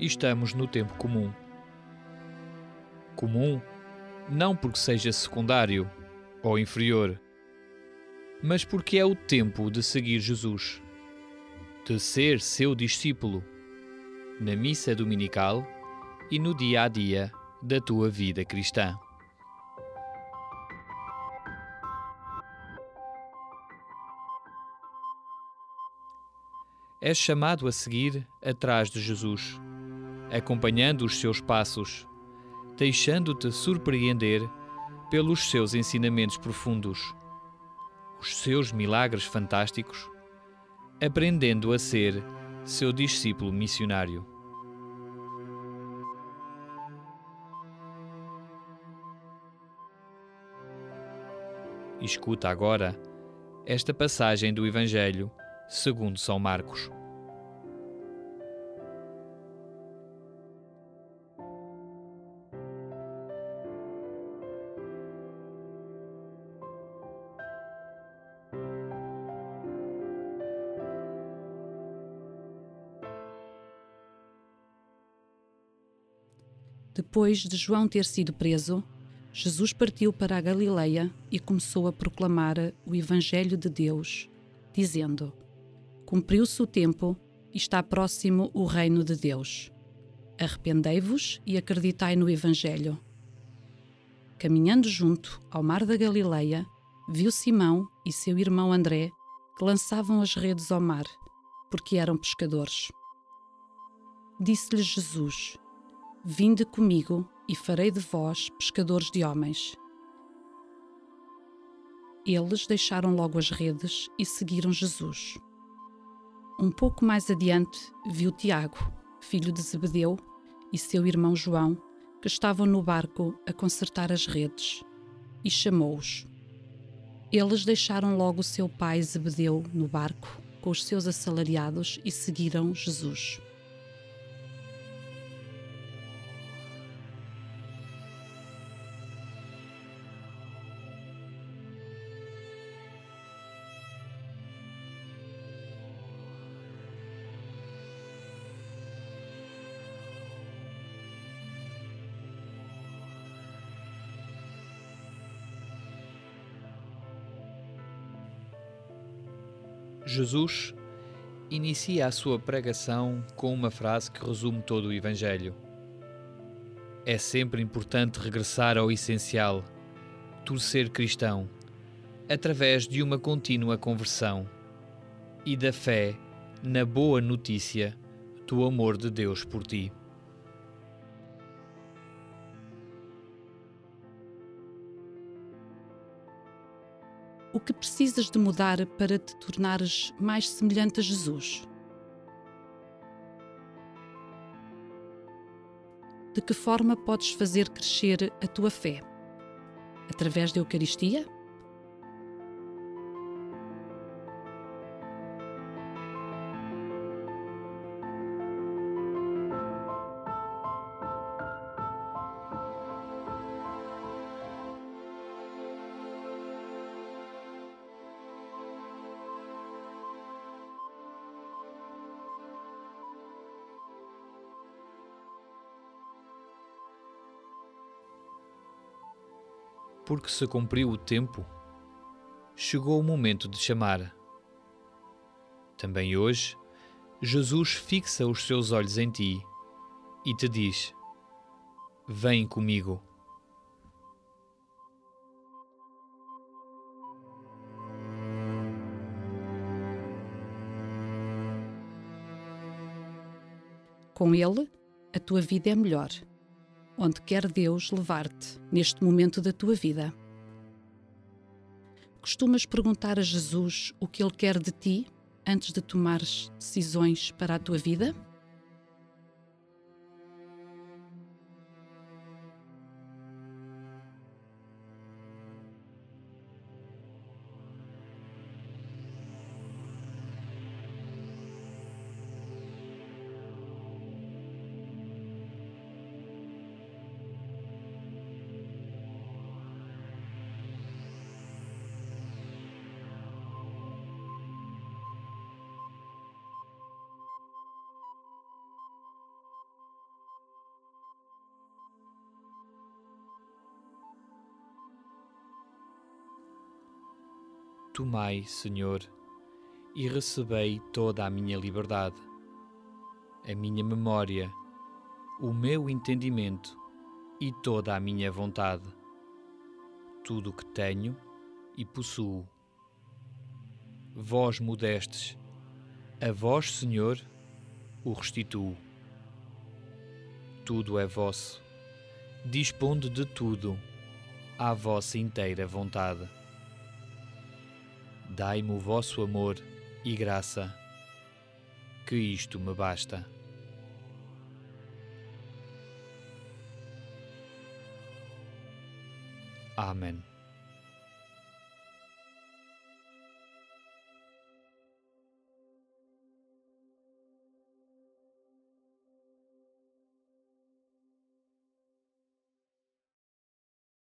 E estamos no tempo comum. Comum não porque seja secundário ou inferior, mas porque é o tempo de seguir Jesus, de ser seu discípulo, na missa dominical e no dia a dia da tua vida cristã. És chamado a seguir atrás de Jesus acompanhando os seus passos, deixando-te surpreender pelos seus ensinamentos profundos, os seus milagres fantásticos, aprendendo a ser seu discípulo missionário. Escuta agora esta passagem do Evangelho segundo São Marcos. Depois de João ter sido preso, Jesus partiu para a Galileia e começou a proclamar o Evangelho de Deus, dizendo: Cumpriu-se o tempo e está próximo o reino de Deus. Arrependei-vos e acreditai no Evangelho. Caminhando junto ao mar da Galileia, viu Simão e seu irmão André que lançavam as redes ao mar, porque eram pescadores. Disse-lhes Jesus: Vinde comigo e farei de vós pescadores de homens. Eles deixaram logo as redes e seguiram Jesus. Um pouco mais adiante, viu Tiago, filho de Zebedeu, e seu irmão João, que estavam no barco a consertar as redes, e chamou-os. Eles deixaram logo seu pai Zebedeu no barco com os seus assalariados e seguiram Jesus. Jesus inicia a sua pregação com uma frase que resume todo o Evangelho. É sempre importante regressar ao essencial, tu ser cristão, através de uma contínua conversão e da fé na boa notícia do amor de Deus por ti. O que precisas de mudar para te tornares mais semelhante a Jesus? De que forma podes fazer crescer a tua fé? Através da Eucaristia? Porque se cumpriu o tempo, chegou o momento de chamar. Também hoje, Jesus fixa os seus olhos em ti e te diz: Vem comigo. Com ele, a tua vida é melhor. Onde quer Deus levar-te neste momento da tua vida? Costumas perguntar a Jesus o que Ele quer de ti antes de tomares decisões para a tua vida? Tomai, Senhor, e recebei toda a minha liberdade, a minha memória, o meu entendimento e toda a minha vontade, tudo o que tenho e possuo. Vós modestes, a vós, Senhor, o restituo. Tudo é vosso, disponde de tudo, à vossa inteira vontade dai-me o vosso amor e graça, que isto me basta. Amém.